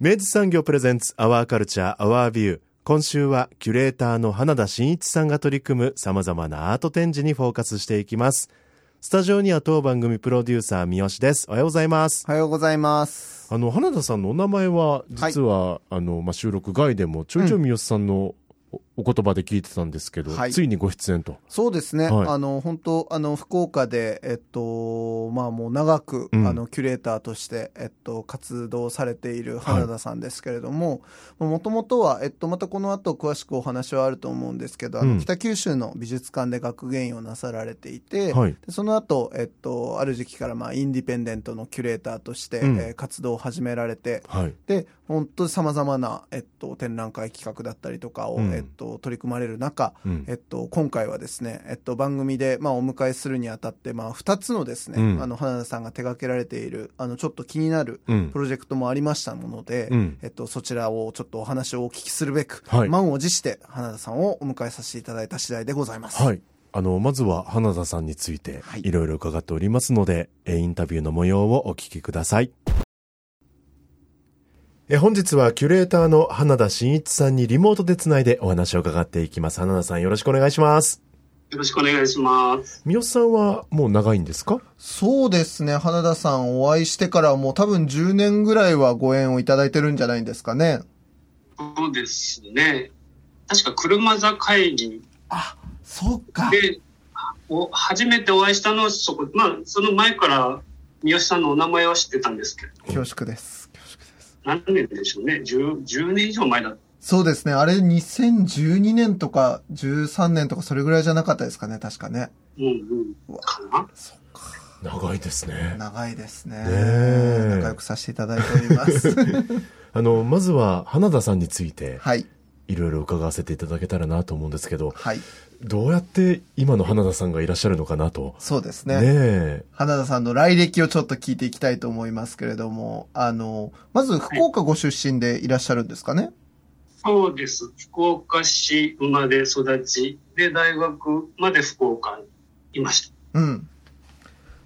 明治産業プレゼンツアワーカルチャーアワービュー今週はキュレーターの花田真一さんが取り組む様々なアート展示にフォーカスしていきます。スタジオには当番組プロデューサー三好です。おはようございます。おはようございます。あの花田さんのお名前は実は、はい、あのまあ収録外でもちょいちょい三好さんのお言葉で聞いてたんですけど、はい、ついにご出演と。そうですね。はい、あの、本当あの、福岡で、えっと、まあもう長く、うん、あの、キュレーターとして、えっと、活動されている花田さんですけれども、もともとは、えっと、またこの後詳しくお話はあると思うんですけど、あの、うん、北九州の美術館で学芸員をなさられていて、はい、その後、えっと、ある時期から、まあ、インディペンデントのキュレーターとして、うん、えー、活動を始められて、はい、で、本当に様々な、えっと、展覧会企画だったりとかを、えっと、取り組まれる中、うん、えっと、今回はですね、えっと、番組で、まあ、お迎えするにあたって、まあ、2つのですね、うん、あの、花田さんが手掛けられている、あの、ちょっと気になるプロジェクトもありましたもので、うん、えっと、そちらをちょっとお話をお聞きするべく、はい、満を持して花田さんをお迎えさせていただいた次第でございます。はい。あの、まずは花田さんについていろいろ伺っておりますので、はい、インタビューの模様をお聞きください。え本日はキュレーターの花田真一さんにリモートでつないでお話を伺っていきます。花田さんよろしくお願いします。よろしくお願いします。三好さんはもう長いんですか？そうですね。花田さんお会いしてからもう多分10年ぐらいはご縁をいただいてるんじゃないんですかね。そうですね。確か車座会議。あ、そうか。で、お初めてお会いしたのはそこ、まあ、その前から三好さんのお名前は知ってたんですけど。恐縮です。何年でしょうね。10, 10年以上前だそうですね。あれ2012年とか13年とかそれぐらいじゃなかったですかね、確かね。うんうん。かな？そっか。長いですね。長いですね。ね仲良くさせていただいております。あの、まずは花田さんについて。はい。いろいろ伺わせていただけたらなと思うんですけど、はい、どうやって今の花田さんがいらっしゃるのかなと。そうですね。ね花田さんの来歴をちょっと聞いていきたいと思いますけれども、あの、まず福岡ご出身でいらっしゃるんですかね、はい、そうです。福岡市生まれ育ちで、大学まで福岡にいました。うん。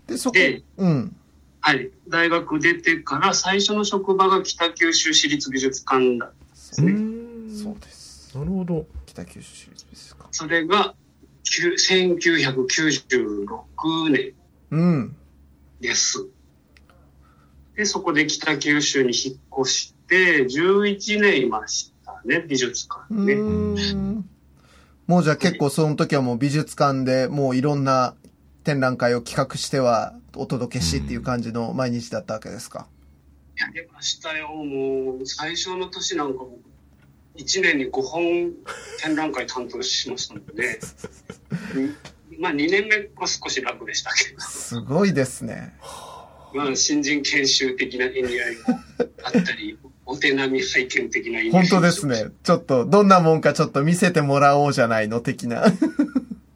で、そこで、うん。はい。大学出てから最初の職場が北九州市立美術館だったんですね。そうです。なるほど。北九州市立美術館。それが1996年です。うん、で、そこで北九州に引っ越して、11年いましたね、美術館ね。もうじゃあ結構その時はもう美術館でもういろんな展覧会を企画してはお届けしっていう感じの毎日だったわけですか、やりましたよ。もう最初の年なんか1年に5本展覧会担当しましたので、まあ2年目は少し楽でしたけど。すごいですね。まあ新人研修的な意味合いもあったり、お手並み拝見的な意味合い本当ですね。ちょっと、どんなもんかちょっと見せてもらおうじゃないの、的な。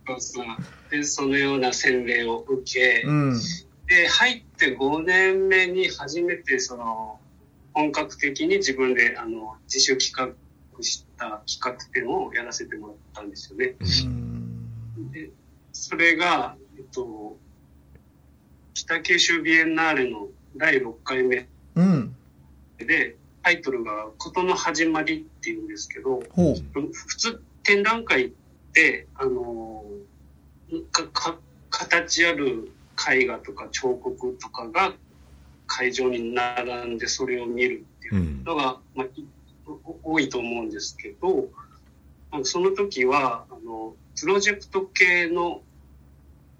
そうそう。で、そのような洗礼を受け、うん、で、入って5年目に初めてその、本格的に自分であの自主企画した企画展をやらせてもらったんですよね。でそれが、えっと、北九州ビエンナーレの第6回目で、うん、タイトルが「事の始まり」っていうんですけど普通展覧会ってあの形ある絵画とか彫刻とかが会場に並んでそれを見るっていうのが、うん、まあ、多いと思うんですけど、その時は、あの、プロジェクト系の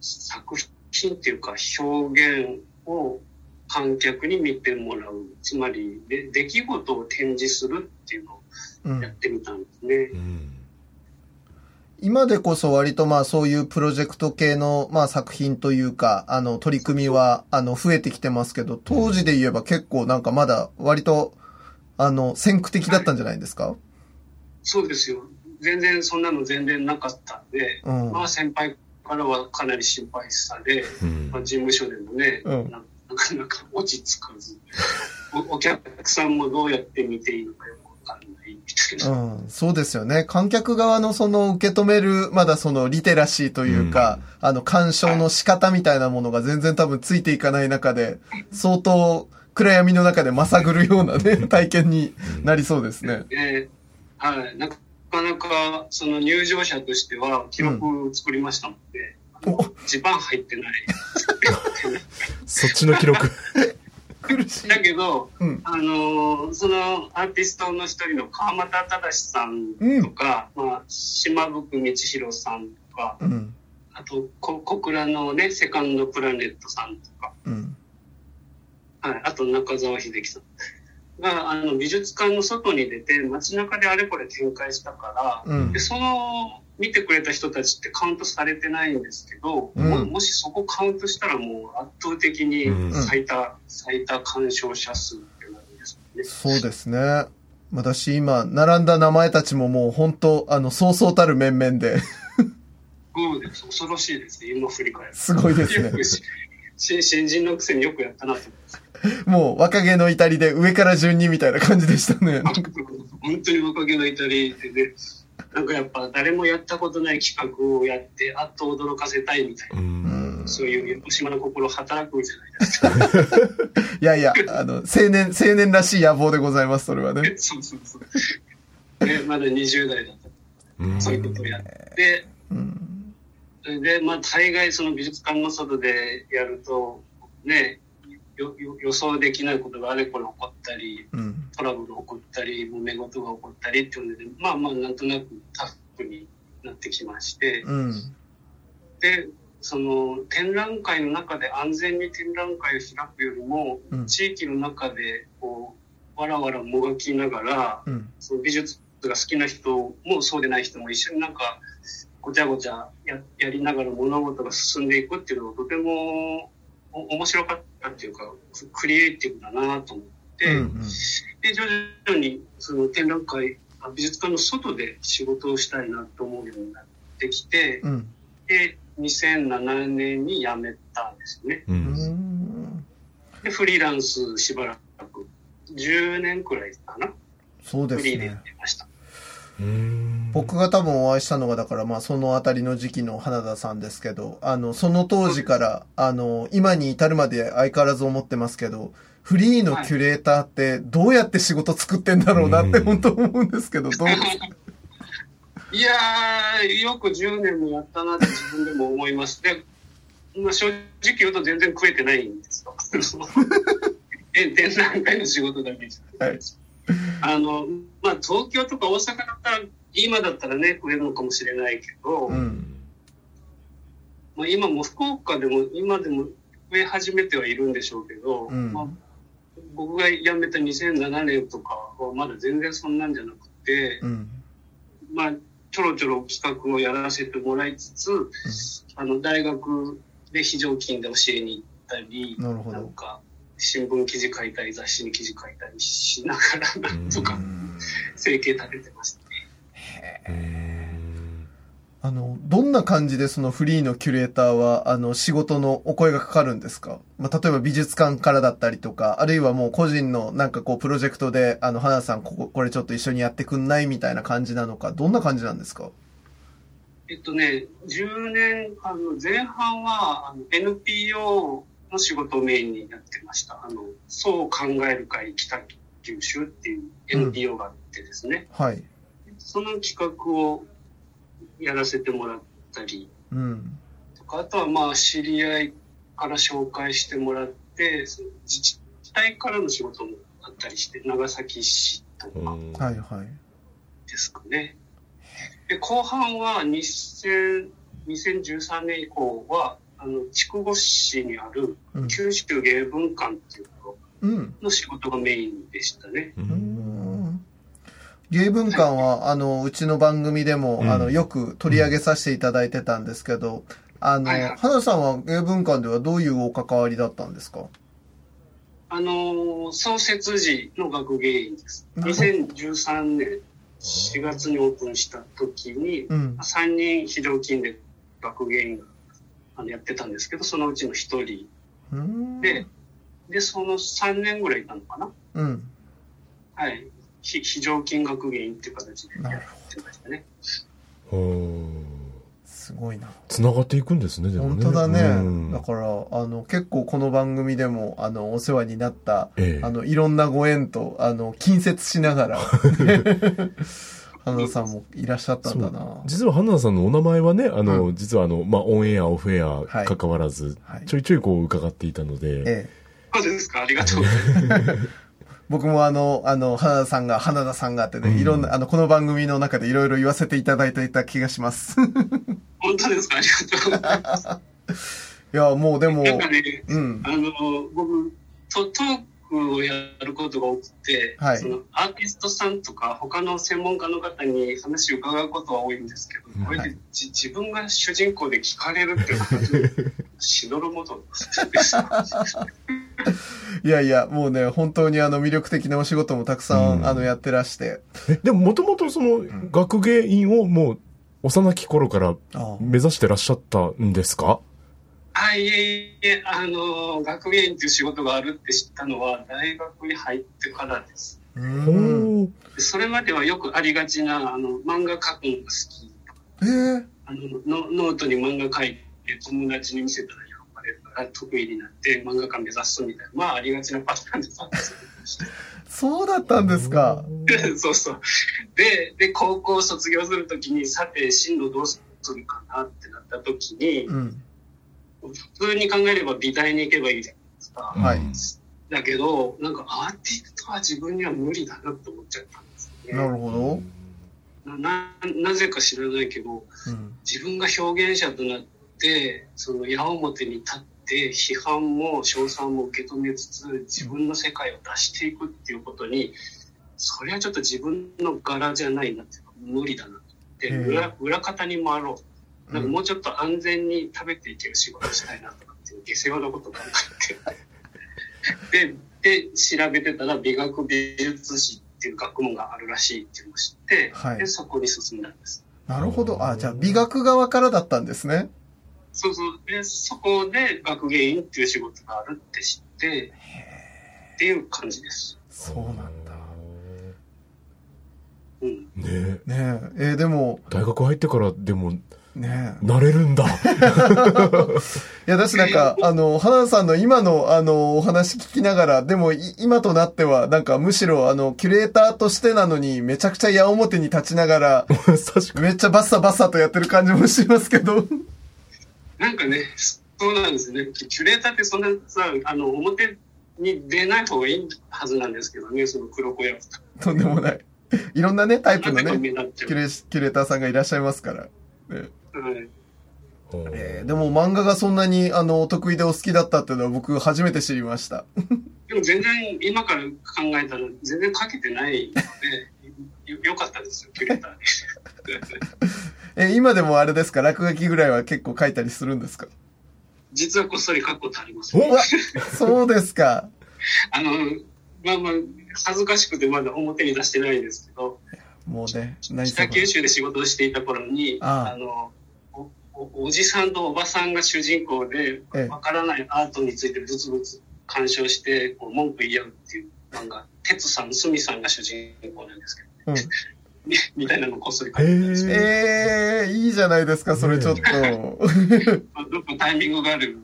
作品っていうか表現を観客に見てもらう。つまり、で出来事を展示するっていうのをやってみたんですね。うんうん今でこそ割とまあそういうプロジェクト系のまあ作品というか、あの取り組みはあの増えてきてますけど、当時で言えば結構なんかまだ割とあの先駆的だったんじゃないですか、はい、そうですよ。全然そんなの全然なかったんで、うん、まあ先輩からはかなり心配され、うん、まあ、事務所でもね、うん、なかなか落ち着かずお、お客さんもどうやって見ていいのかよくわかんないみたいな。うん、そうですよね。観客側のその受け止める、まだそのリテラシーというか、あの鑑賞の仕方みたいなものが全然多分ついていかない中で、相当暗闇の中でまさぐるようなね、体験になりそうですね。えー、はい。なんかかなかその入場者としては記録作りましたので、うん、一番入ってない。そっちの記録。だけど、うん、あのそのアーティストの一人の川又忠さんとか、うん、まあ、島吹道弘さんとか、うん、あと小倉のねセカンドプラネットさんとか、はい、あと中澤秀樹さんがあの美術館の外に出て街中であれこれ展開したから、うん、でその見てくれた人たちってカウントされてないんですけど、うん、ももしそこカウントしたらもう圧倒的に最多、うん、最多鑑賞者数ってなるんですね。そうですね。私今、並んだ名前たちももう本当、あの、そうそうたる面々で。そうです。恐ろしいですね、今振り返る。すごいですね。新人のくせによくやったなと思います。もう若気の至りで上から順にみたいな感じでしたね。本当に若気の至りでね、なんかやっぱ誰もやったことない企画をやってあっと驚かせたいみたいな。そういう横島の心働くじゃないですか。いやいや、あの、青年、青年らしい野望でございます、それはね。そうそうそう。ね、まだ20代だった。そういうことをやって、で、まあ、大概その美術館の外でやると、ね、予想できないことがあれこれ起こったり、うん、トラブル起こったり揉め事が起こったりっていうのでまあまあなんとなくタフになってきまして、うん、でその展覧会の中で安全に展覧会を開くよりも、うん、地域の中でこうわらわらもがきながら、その美術が好きな人もそうでない人も一緒になんかごちゃごちゃややりながら物事が進んでいくっていうのがとても面白かったっていうか、クリエイティブだなと思って、うんうん、で、徐々にその展覧会、美術館の外で仕事をしたいなと思うようになってきて、うん、で、2007年に辞めたんですね。うん、で、フリーランスしばらく、10年くらいかな。そうですね。フリーでやってました。僕が多分お会いしたのが、だからまあそのあたりの時期の花田さんですけど、あの、その当時から、あの、今に至るまで相変わらず思ってますけど、フリーのキュレーターってどうやって仕事作ってんだろうなって本当思うんですけど、どうですか？いやー、よく10年もやったなって自分でも思います。で、まあ、正直言うと全然食えてないんですよ。展覧会の仕事だけじゃないです。はいあの、まあ、東京とか大阪だったら、今だったらね、増えるのかもしれないけど、うん、まあ、今も福岡でも、今でも増え始めてはいるんでしょうけど、うん、まあ、僕が辞めた2007年とかはまだ全然そんなんじゃなくて、うん、まあ、ちょろちょろ企画をやらせてもらいつつ、あの、大学で非常勤で教えに行ったり、なんか、新聞記事書いたり雑誌に記事書いたりしながらなんとか生計立ててましたね。あの、どんな感じでそのフリーのキュレーターは、あの、仕事のお声がかかるんですか？まあ、例えば美術館からだったりとか、あるいはもう個人のなんかこう、プロジェクトで、あの、花さん、ここ、これちょっと一緒にやってくんないみたいな感じなのか、どんな感じなんですか？えっとね、10年、あの、前半は、あの、NPO の仕事をメインにやってました。あの、そう考える会北九州っていう NPO があってですね。うん、はい。その企画をやらせてもらったり、うん。とか、あとはまあ知り合いから紹介してもらって、その自治体からの仕事もあったりして、長崎市とかはいはいですかね。で後半は2000 2013年以降はあの筑後市にある九州芸文館っていうところの仕事がメインでしたね。うん。芸文館は、はい、あのうちの番組でも、うん、あのよく取り上げさせていただいてたんですけど、あの、はいはい、花さんは芸文館ではどういうお関わりだったんですか？あの創設時の学芸員です。2013年4月にオープンした時に、うん、3人非常勤で学芸員があのやってたんですけどそのうちの一人。ででその3年ぐらいいたのかな、うん、はい。非非常勤学芸員っていう形でやってましたね。すごいな。つながっていくんですねでもね。本当だね、うん、だからあの結構この番組でもあのお世話になった、ええ、あのいろんなご縁とあの近接しながら 花田さんもいらっしゃったんだな。実は花田さんのお名前はね、あの、うん、実はあの、まあ、オンエア、オフエア、関わらず、はい、ちょいちょいこう伺っていたので。ええ。そうですか、ありがとう。僕もあの、あの、花田さんが、花田さんがってね、うん、いろんな、あの、この番組の中でいろいろ言わせていただいていた気がします。本当ですか？ありがとうございます。いや、もうでも、なんかね、うん、あの、僕、トトークをやることが多くて、はい、そのアーティストさんとか他の専門家の方に話を伺うことは多いんですけど、これでじ自分が主人公で聞かれるっていうのはしどろもどです。いやいや、もうね、本当にあの魅力的なお仕事もたくさん、うん、あのやってらして。でももともとその学芸員をもう幼き頃から目指してらっしゃったんですか？あ、いえいえ、あの、学芸員っていう仕事があるって知ったのは、大学に入ってからです。それまではよくありがちな、あの、漫画描くのが好き。えー、あのノノートに漫画描いて、友達に見せたら喜ばれるから得意になって、漫画家目指すみたいな、まあ、ありがちなパターンでったんです そうだったんですか。そうそう。で、で、高校卒業するときに、さて、進路どうするかなってなったときに、うん普通に考えれば美大に行けばいいじゃないですか。はい。だけど、なんかアーティストは自分には無理だなって思っちゃったんですよね。なるほど。ななぜか知らないけど、うん、自分が表現者となってその矢面に立って批判も称賛も受け止めつつ自分の世界を出していくっていうことにそれはちょっと自分の柄じゃないなっていうか無理だなって裏裏方に回ろうなんかもうちょっと安全に食べていける仕事したいなとかっていう下世話なこと考えて。でで調べてたら美学美術史っていう学問があるらしいっていうのを知って、はい、でそこに進んだんです。なるほど。あじゃあ美学側からだったんですね。そうそう。でそこで学芸員っていう仕事があるって知ってっていう感じです。そうなんだ。うん、ね。えねえ。えー、でも大学入ってからでもねなれるんだ。いや、だしなんか、あの、花田さんの今の、あの、お話聞きながら、でも、今となっては、なんか、むしろ、あの、キュレーターとしてなのに、めちゃくちゃ矢面に立ちながら、めっちゃバッサバッサとやってる感じもしますけど。なんかね、そうなんですね。キュレーターってそんなさ、あの、表に出ない方がいいはずなんですけどね、その黒子役と。とんでもない。いろんなね、タイプのね、キュレキュレーターさんがいらっしゃいますから。ねえー、でも漫画がそんなにあのお得意でお好きだったっていうのは僕初めて知りました。でも全然今から考えたら全然書けてないのでよよかったですよ、キュレーター え今でもあれですか？落書きぐらいは結構書いたりするんですか？実はこっそり書くことあります、ね、そうですか。あの、まあまあ、恥ずかしくてまだ表に出してないんですけど、もうね、北九州で仕事をしていた頃に、あのお、おじさんとおばさんが主人公で、わからないアートについてブツブツ鑑賞して、こう文句言い合うっていう漫画、哲さん、すみさんが主人公なんですけど、うん、みたいなのこっそり書いてたんですええー、いいじゃないですか、それちょっと。どっかタイミングがある？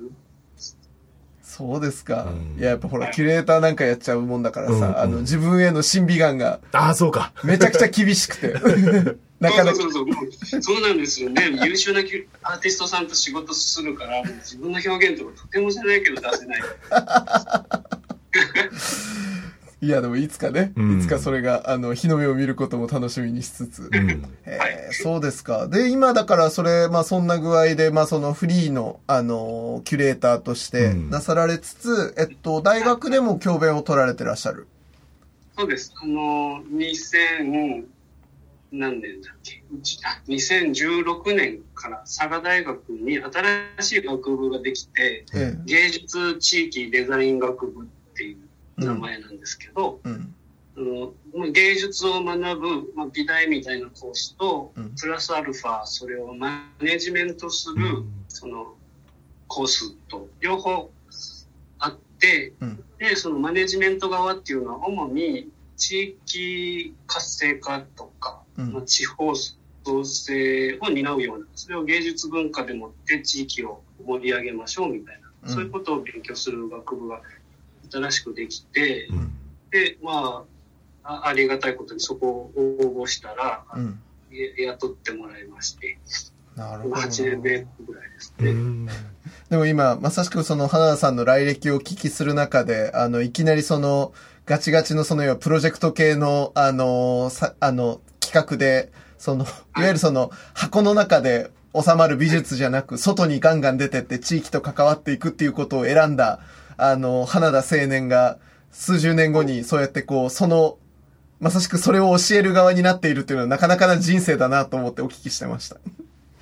そうですか。うん、いや、やっぱほら、キュレーターなんかやっちゃうもんだからさ、うんうん、あの、自分への審美眼が。ああ、そうか。めちゃくちゃ厳しくて。なかなか。そうそうそうそうなんですよね。優秀なアーティストさんと仕事するから、自分の表現とかとてもじゃないけど出せない。いや、でもいつかね、うん、いつかそれが、あの、日の目を見ることも楽しみにしつつ。うん、えー、そうですか。で、今だからそれ、まあそんな具合で、まあそのフリーの、あの、キュレーターとしてなさられつつ、うん、えっと、大学でも教鞭を取られてらっしゃる。そうです。あの、2000、何年だっけ？うちあ2016年から佐賀大学に新しい学部ができて、芸術地域デザイン学部っていう名前なんですけど、うん。うん、芸術を学ぶ、まあ、美大みたいな講師と、うん、プラスアルファそれをマネジメントする、そのコースと両方あって、でそのマネジメント側っていうのは主に地域活性化とか、まあ、地方創生を担うようなそれを芸術文化でもって地域を盛り上げましょうみたいな、そういうことを勉強する学部が新しくできて、うん、で、まあ、ありがたいことにそこを応募したら、うん、雇ってもらいまして、なるほど。8年目ぐらいですね。でも今、まさしくその花田さんの来歴をお聞きする中で、あの、いきなりその、ガチガチのその、プロジェクト系の、あの、さ、あの、企画で、その、いわゆるその、箱の中で収まる美術じゃなく、外にガンガン出てって地域と関わっていくっていうことを選んだ、あの、花田青年が、数十年後にそうやってこう、その、まさしくそれを教える側になっているっていうのはなかなかな人生だなと思ってお聞きしてました。い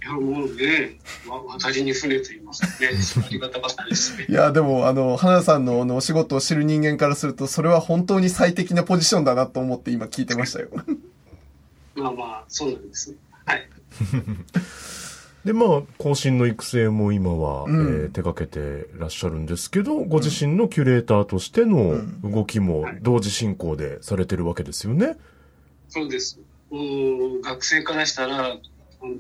や、もうね、渡りに船と言いますかね。ありがたかったですね。いや、でも、あの、花田さんのあのお仕事を知る人間からすると、それは本当に最適なポジションだなと思って今聞いてましたよ。まあまあ、そうなんですね。はい。で、まあ、更新の育成も今は、うん、えー、手掛けてらっしゃるんですけど、ご自身のキュレーターとしての動きも同時進行でされてるわけですよね。はい、そうです。う学生からしたら、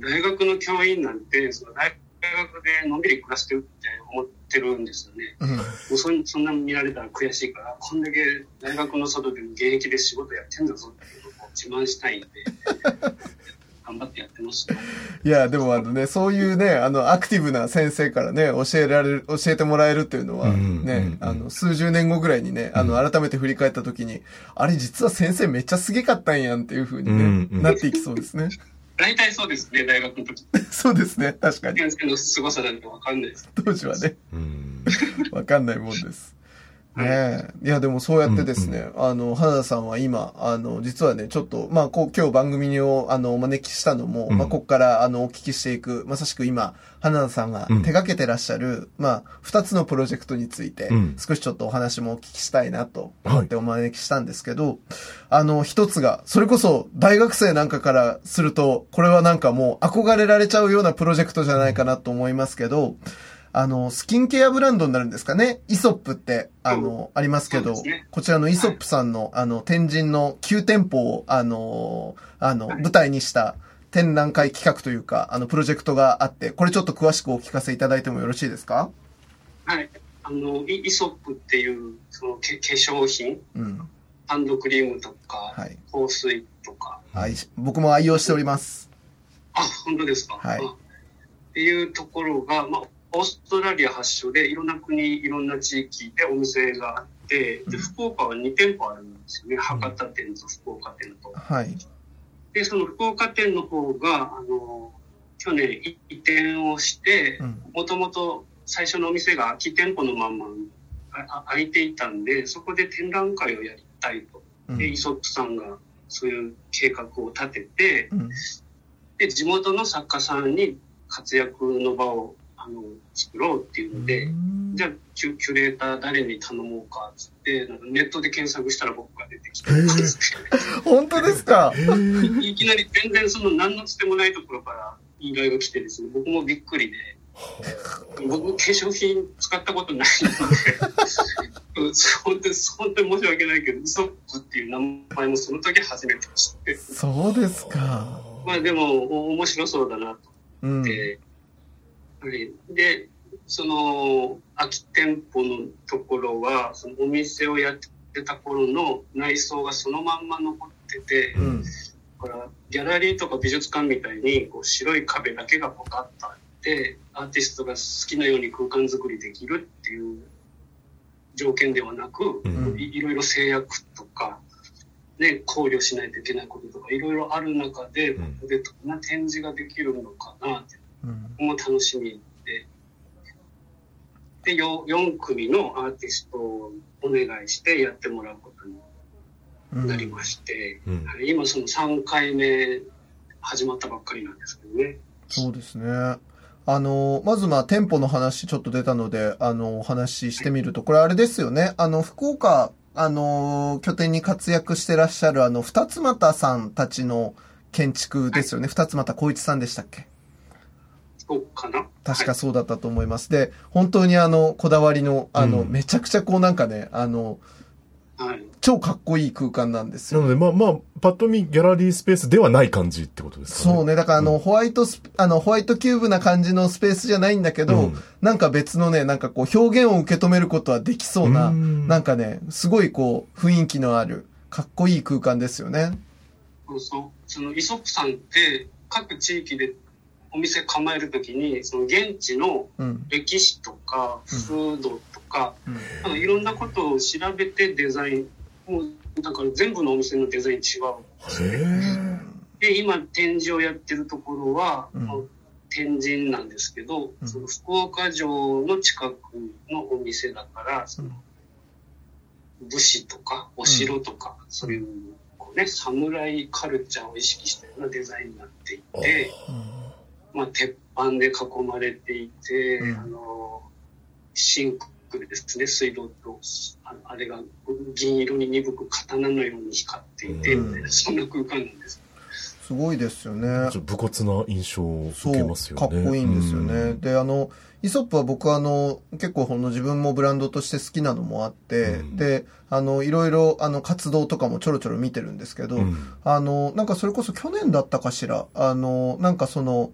大学の教員なんて、その大学でのんびり暮らしてるって思ってるんですよね。うん、もうそそんな見られたら悔しいから、こんだけ大学の外でも現役で仕事やってんだぞって自慢したいんで。頑張ってやってます。いや、でもあのね、そういうね、あの、アクティブな先生からね、教えられる、教えてもらえるっていうのは、ね、あの、数十年後ぐらいにね、あの、改めて振り返った時に、あれ実は先生めっちゃすげかったんやんっていうふうにね、なっていきそうですね。大体そうですね、大学の時。そうですね、確かに。先生の凄さなんてわかんないです。当時はね、わかんないもんです。ねいや、でもそうやってですね、うんうん、あの、花田さんは今、あの、実はね、ちょっと、まあ、こう、今日番組を、あの、お招きしたのも、うん、まあ、ここから、あの、お聞きしていく、まさしく今、花田さんが手掛けてらっしゃる、うん、まあ、二つのプロジェクトについて、うん、少しちょっとお話もお聞きしたいなと思ってお招きしたんですけど、はい、あの、一つが、それこそ、大学生なんかからすると、これはなんかもう、憧れられちゃうようなプロジェクトじゃないかなと思いますけど、あの、スキンケアブランドになるんですかね？イソップって、あの、ありますけど、ね、こちらのイソップさんの、はい、あの、天神の9店舗を、あの、あの、舞台にした展覧会企画というか、あの、プロジェクトがあって、これちょっと詳しくお聞かせいただいてもよろしいですか？はい。あの、イソップっていう、その、化粧品、うん、ハンドクリームとか、はい、香水とか。はい。僕も愛用しております。あ、本当ですか？はい。っていうところが、まあ、オーストラリア発祥でいろんな国いろんな地域でお店があってで福岡は2店舗あるんですよね、博多店と福岡店と。はい、でその福岡店の方があの去年移転をしてもともと最初のお店が空き店舗のまんま空いていたんでそこで展覧会をやりたいと。でイソップさんがそういう計画を立てて、うん、で地元の作家さんに活躍の場をあの作ろうっていうので、じゃあキュキュレーター誰に頼もうかっつってネットで検索したら僕が出てきて、本当ですか？いきなり全然その何のつてもないところから依頼が来てですね僕もびっくりで。僕、化粧品使ったことないので 本当に、本当に申し訳ないけど、ウソップっていう名前もその時初めて知って。そうですか。まあでも、面白そうだなと思って、うんはい、でその空き店舗のところはそのお店をやってた頃の内装がそのまんま残ってて、うん、だからギャラリーとか美術館みたいにこう白い壁だけがポカッとあってアーティストが好きなように空間作りできるっていう条件ではなく、うん。いいろいろ制約とか、ね、考慮しないといけないこととかいろいろある中で、うん。ここでどんな展示ができるのかなってうんも楽しみで、で、よ4組のアーティストをお願いしてやってもらうことにうんなりまして、うんはい今その3回目始まったばっかりなんですけどね。そうですね。あの、まずまあ店舗の話ちょっと出たので、あの、お話ししてみると、これあれですよね。あの、福岡、あの、拠点に活躍してらっしゃるあの、二つ又さんたちの建築ですよね。二つ又光一さんでしたっけ？確かそうだったと思います。で、本当にあの、こだわりの、あの、うんめちゃくちゃこうなんかね、あの、はい。はい超かっこいい空間なんですよ。なので、まあまあ、パッと見ギャラリースペースではない感じってことですかね。そうね。だからあの、ホワイトス、あの、ホワイトキューブな感じのスペースじゃないんだけど、うんなんか別のね、なんかこう表現を受け止めることはできそうな、うんなんかね、すごいこう、雰囲気のある、かっこいい空間ですよね。そうそう。そのイソップさんって各地域でお店構えるときに、その現地のうん。歴史とか、風土とか、うんあのいろんなことを調べてデザイン、もうだから全部のお店のデザイン違う。へで、今展示をやってるところは、うんまあ天神なんですけど、うんその福岡城の近くのお店だから、その武士とかお城とか、そういう、こうね、侍カルチャーを意識したようなデザインになっていえ。て、まあ、鉄板で囲まれていて、うんあの、シンクですね、水道と、ああれが銀色に鈍く刀のように光っていて、うんそんな空間なんです。すごいですよね。ちょっと武骨な印象を受けますよね。かっこいいんですよね。うんで、あの、イソップは僕はあの、結構この自分もブランドとして好きなのもあって、うんで、あの、いろいろあの活動とかもちょろちょろ見てるんですけど、うんあの、なんかそれこそ去年だったかしら、あの、なんかその、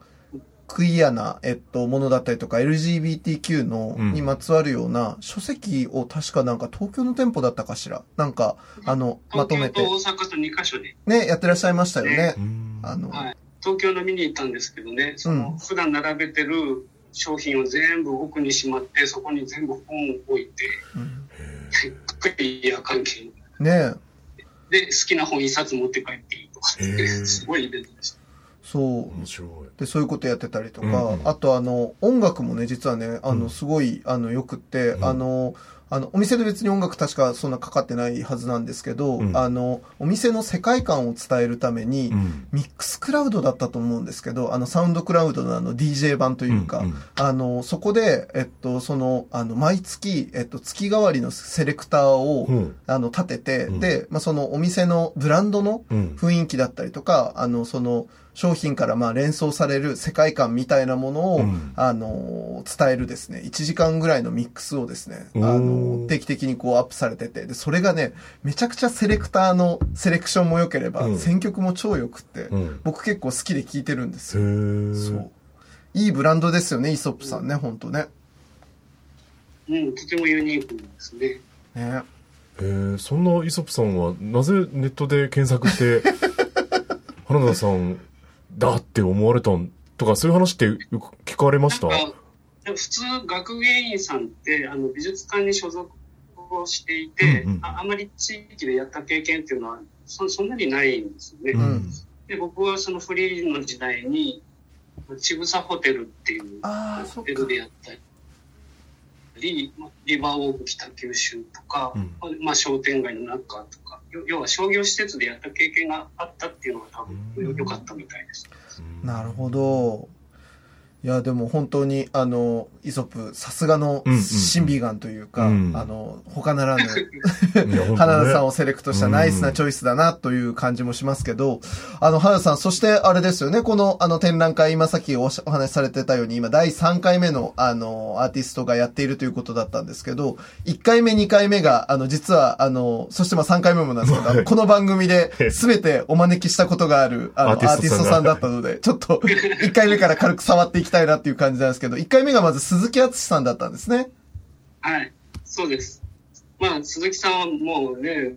クイアな、えっと、ものだったりとか、LGBTQ の、うん。にまつわるような書籍を確かなんか東京の店舗だったかしら、なんか、あの、まとめて。東京と、大阪と2カ所で、ね、やってらっしゃいましたよね。う。ん。あの、はい、東京の見に行ったんですけどね、その、うん。普段並べてる商品を全部奥にしまって、そこに全部本を置いて、うん。クリア関係ね。で、好きな本一冊持って帰っていいとか、すごいイベントでした。そう。面白い。で、そういうことやってたりとか、うんうん。あとあの、音楽もね、実はね、あの、うん。すごい、あの、よくって、うん。あの、あの、お店で別に音楽確かそんなかかってないはずなんですけど、うん。あの、お店の世界観を伝えるために、うん。ミックスクラウドだったと思うんですけど、あの、サウンドクラウドのあの、DJ 版というか、うんうん。あの、そこで、えっと、その、あの、毎月、えっと、月替わりのセレクターを、うん。あの、立てて、うん。で、まあ、そのお店のブランドのうん。雰囲気だったりとか、あの、その、商品からまあ連想される世界観みたいなものを、うんあの、伝えるですね、1時間ぐらいのミックスをですね、あの、定期的にこうアップされてて、で、それがね、めちゃくちゃセレクターのセレクションも良ければ、うん選曲も超良くって、うん僕結構好きで聴いてるんですへよ。ーそう。いいブランドですよね、イソップさんね、本当ね。うん、とてもユニークですね。ね。へーそんなイソップさんはなぜネットで検索して 花田さんだって思われたんとかそういう話ってよく聞かれました？なんかでも普通、学芸員さんって、あの、美術館に所属をしていて、うんうんああまり地域でやった経験っていうのはそそんなにないんですよね。うんで、僕はそのフリーの時代に、ちぐさホテルっていうホテ。ルでやったり、まあリバーウォーク北九州とか、うんまあ商店街の中とか、よ要は商業施設でやった経験があったっていうのが多分よ良かったみたいです。なるほど。いや、でも本当に、あの、イソップ、さすがのうんうんうん。審美眼というか、うん。あの、他ならぬ、花田さんをセレクトしたナイスなチョイスだなという感じもしますけど、あの、花田さん、そしてあれですよね、この、あの、展覧会、今さっきおしお話しされてたように、今、第3回目の、あの、アーティストがやっているということだったんですけど、1回目、2回目が、あの、実は、あの、そしてまあ3回目もなんですけど、この番組で、すべてお招きしたことがある、あの、アアーティストさんーティストさんだったので、ちょっと、1回目から軽く触っていきたいなっていう感じなんですけど、1回目がまず鈴木敦さんだったんですね。はい、そうです。まあ、鈴木さんはもうね、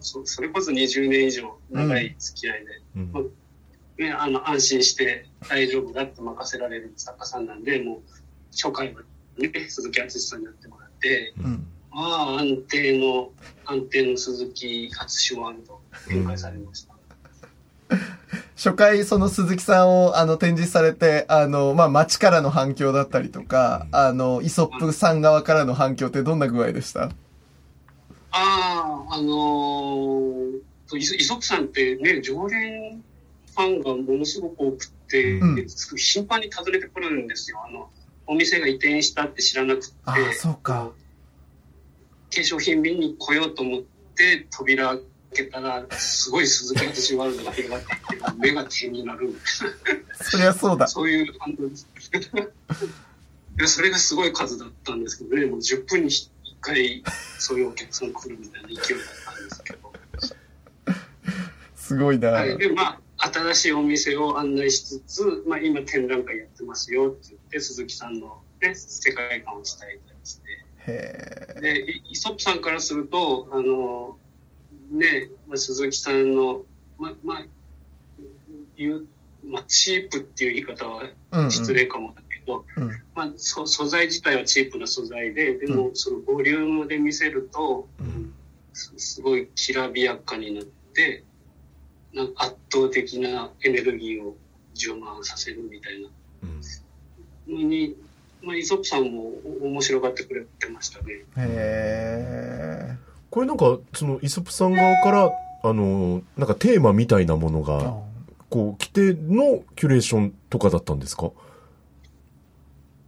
そそれこそ20年以上長い付き合いで、うんまあね、あの安心して大丈夫だって任せられる作家さんなんで、もう初回はね、鈴木敦さんにやってもらって、うん。まあ、安定の、安定の鈴木初ワールド展開されました。初回、その鈴木さんを、あの、展示されて、あの、まあ、街からの反響だったりとか、あの、イソップさん側からの反響ってどんな具合でした？ああ、あのー、イソップさんってね、常連ファンがものすごく多くて、うん、頻繁に訪ねてくるんですよ。あの、お店が移転したって知らなくて。あそうか。化粧品見に来ようと思って扉開けたら、すごい鈴木淳ワールドが広がって目が点になるそりゃそうだ。そういう感じです。いや、それがすごい数だったんですけどね、もう10分に1回そういうお客さん来るみたいな勢いだったんですけど。すごいな。はい、で、まあ、新しいお店を案内しつつ、まあ、今展覧会やってますよって言って、鈴木さんの、ね、世界観を伝えたりして。へで、イソップさんからすると、あの、ね、まあ、鈴木さんの、ま、まあ、言う、まあ、チープっていう言い方は失礼かもだけど、うん。うん、まあ、そ素材自体はチープな素材で、でも、そのボリュームで見せると、うん、すごいきらびやかになって、なんか圧倒的なエネルギーを充満させるみたいな。のに、まあ、イソップさんも面白がってくれてましたね。へえ。これなんか、そのイソップさん側から、あの、なんかテーマみたいなものが、こう、規定のキュレーションとかだったんですか？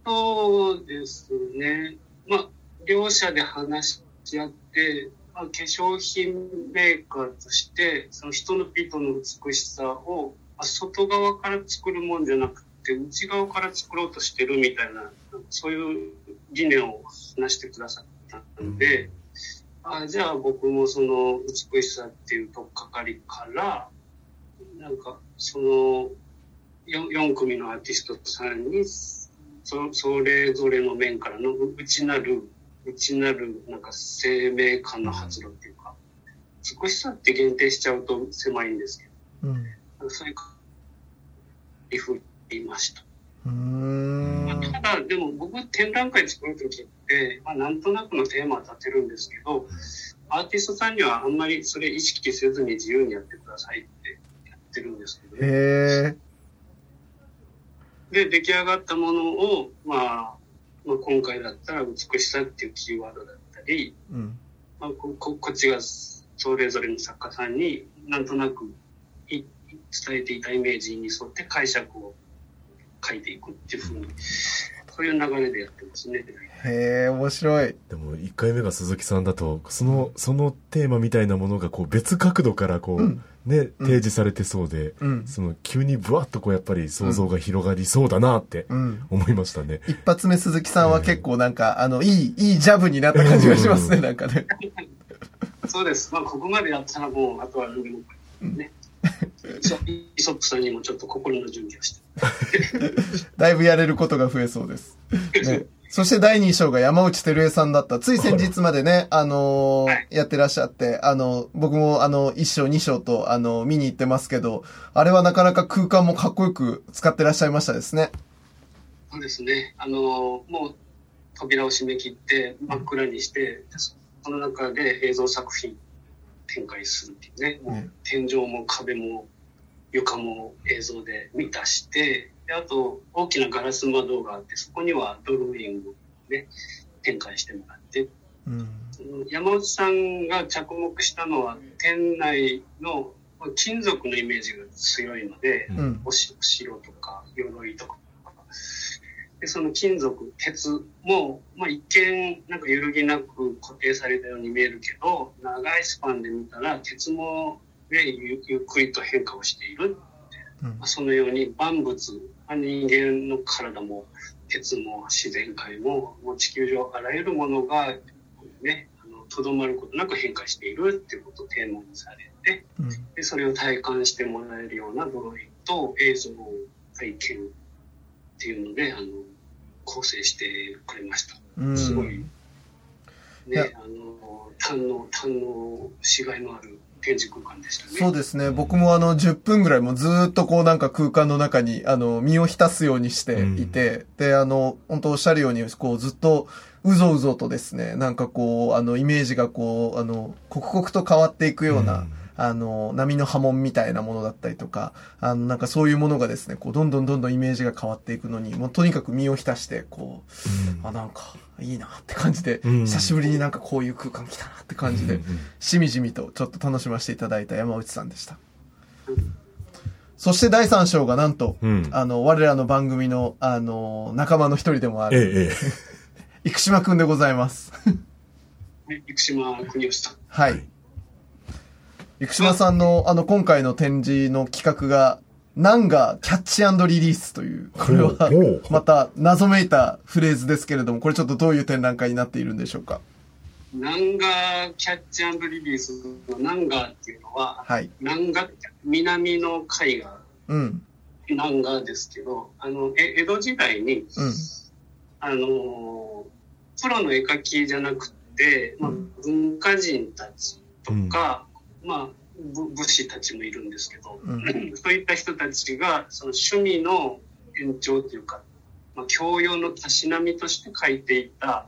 そうですね。まあ、両者で話し合って、まあ、化粧品メーカーとして、その人の美との美しさを、まあ、外側から作るもんじゃなくて、内側から作ろうとしてるみたいな、そういう理念を話してくださったので、うん、あじゃあ僕もその美しさっていうとっかかりから、なんかその 4, 4組のアーティストさんにそそれぞれの面からの内なる内なるなんか生命感の発露っていうか、美しさって限定しちゃうと狭いんですけど、うん、そういうリフ言いました。まあ、ただ、でも僕展覧会作るときって、まあ、なんとなくのテーマは立てるんですけど、アーティストさんにはあんまりそれ意識せずに自由にやってくださいってやってるんですけど、ね、へで、出来上がったものを、まあ、まあ、今回だったら美しさっていうキーワードだったり、うん、まあ、ここっちがそれぞれの作家さんになんとなく伝えていたイメージに沿って解釈を書いていくっていうふうにそういう流れでやってますね。へえ、面白い。でも、1回目が鈴木さんだと、その、そのテーマみたいなものが、こう、別角度から、こう、うん、ね、提示されてそうで、うん、その、急にブワッと、こう、やっぱり想像が広がりそうだなって、思いましたね、うん、一発目鈴木さんは結構なんか、あの、いい、いいジャブになった感じがしますね、なんかね。そうです。まあ、ここまでやったらもう、あとは何でも、ね。イソップさんにもちょっと心の準備をして。だいぶやれることが増えそうです。ね、そして第2章が山内照江さんだった。つい先日までね、あのーはい、やってらっしゃって、あの、僕もあの、1章2章と、あの、見に行ってますけど、あれはなかなか空間もかっこよく使ってらっしゃいましたですね。そうですね。あのー、もう扉を閉め切って真っ暗にして、その中で映像作品展開するっていうね、もう天井も壁も床も映像で満たしてであと大きなガラス窓があってそこにはドローイングをね展開してもらって、うん、山内さんが着目したのは店内の金属のイメージが強いので、うん、お城とか鎧とかでその金属鉄も、まあ、一見なんか揺るぎなく固定されたように見えるけど長いスパンで見たら鉄もでゆゆっくりと変化をしている、うん、そのように万物人間の体も鉄も自然界ももう地球上あらゆるものがねとどまることなく変化しているっていうことをテーマにされて、うん、でそれを体感してもらえるようなドローインと映像を体験っていうのであの構成してくれました。うん、すごいねあの堪能堪能しがいのある展示空間でしたね。そうですね。僕もあの、10分ぐらいもずっとこうなんか空間の中に、あの、身を浸すようにしていて、うん、で、あの、本当おっしゃるように、こうずっと、うぞうぞとですね、なんかこう、あの、イメージがこう、あの、刻々と変わっていくような、うんあの、波の波紋みたいなものだったりとか、あの、なんかそういうものがですね、こう、どんどんどんどんイメージが変わっていくのに、もうとにかく身を浸して、こう、うん、あ、なんか、いいなって感じで、うん、久しぶりになんかこういう空間来たなって感じで、しみじみとちょっと楽しませていただいた山内さんでした。そして第3章がなんと、うん、あの、我らの番組の、あの、仲間の一人でもある、ええ、生島くんでございます。生島国吉さん。はい。生島さんの、あの、今回の展示の企画が、ナンガキャッチリリースという、これは、また謎めいたフレーズですけれども、これちょっとどういう展覧会になっているんでしょうか？ナンガキャッチリリースのナンガっていうのは、はい、ナンガ、南の絵画、うん、ナンガですけど、あの、え江戸時代に、うん、あの、プロの絵描きじゃなくて、まあ、文化人たちとか、まあ、武士たちもいるんですけど、うん、そういった人たちがその趣味の延長というか、まあ、教養のたしなみとして書いていた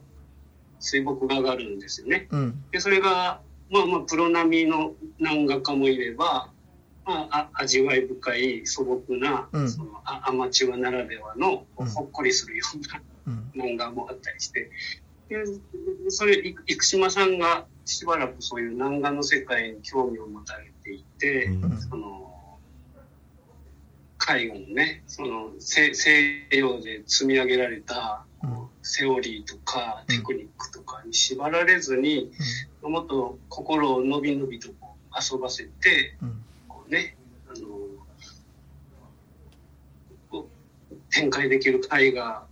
水墨画があるんですよね。うん、でそれが、まあ、まあプロ並みの南画家もいれば、まあ、あ味わい深い素朴な、うん、そのアマチュアならではのほっこりするような南画もあったりして。でそれ生島さんがしばらくそういう南画の世界に興味を持たれていて、うん、その絵画のねその西洋で積み上げられたセオリーとかテクニックとかに縛られずに、うん、もっと心をのびのびと遊ばせて、うん、こうねあの展開できる絵画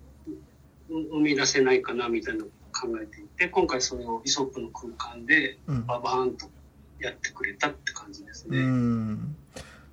生み出せないかなみたいな考えていて今回それをイソップの空間でババーンとやってくれたって感じですね。うん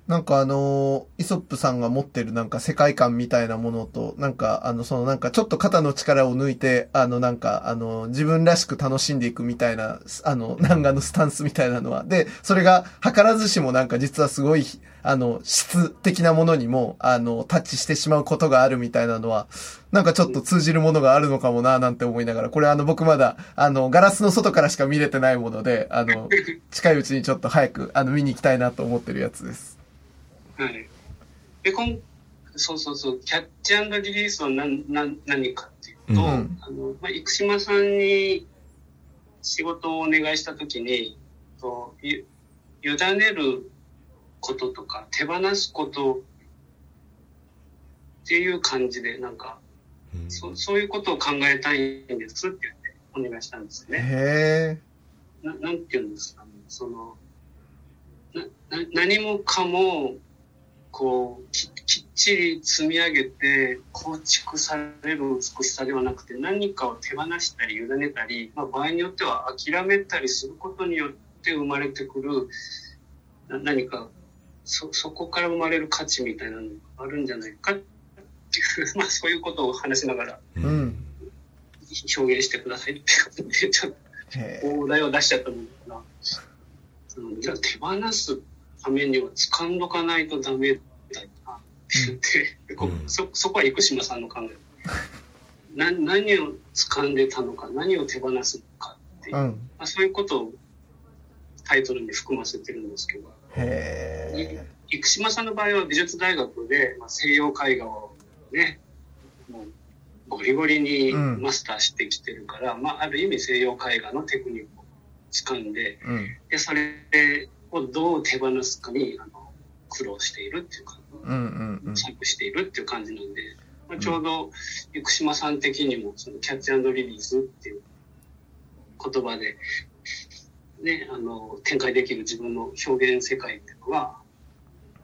なんかあのイソップさんが持ってるなんか世界観みたいなものと、なんかあのそのなんかちょっと肩の力を抜いて、あのなんかあの自分らしく楽しんでいくみたいな、あの漫画のスタンスみたいなのは、で、それが図らずしもなんか実はすごい、あの質的なものにも、あのタッチしてしまうことがあるみたいなのは、なんかちょっと通じるものがあるのかもななんて思いながら、これあの僕まだ、あのガラスの外からしか見れてないもので、あの近いうちにちょっと早くあの見に行きたいなと思ってるやつです。はい。で、こんそうそうそう、キャッチリリースは何何何かっていうと、うん、あのまあ、生島さんに仕事をお願いしたときに、とゆ委ねることとか手放すことっていう感じで、なんか、うん、そそういうことを考えたいんですって言ってお願いしたんですよね。へななんて言うんですかね、その、なな何もかもこうききっちり積み上げて構築される美しさではなくて何かを手放したり委ねたり、まあ、場合によっては諦めたりすることによって生まれてくる何かそそこから生まれる価値みたいなのがあるんじゃないかっていう、まあ、そういうことを話しながら、うん、表現してくださいってことでちょっとお題を出しちゃったもんだから、じゃあ手放すためには掴んどかないとダメだなって言って、うん、そそこは生島さんの考え。な何を掴んでたのか何を手放すのかっていう、うん、まあ、そういうことをタイトルに含ませてるんですけど。生島さんの場合は美術大学で、まあ、西洋絵画をねもうゴリゴリにマスターしてきてるから、うん、まあ、ある意味西洋絵画のテクニックを掴んでうん、でそれでをどう手放すかにあの苦労しているっていうか、うんうんうん、しているっていう感じなんで、まあ、ちょうど生島さん的にもそのキャッチリリースっていう言葉で、ね、あの展開できる自分の表現世界っていうのは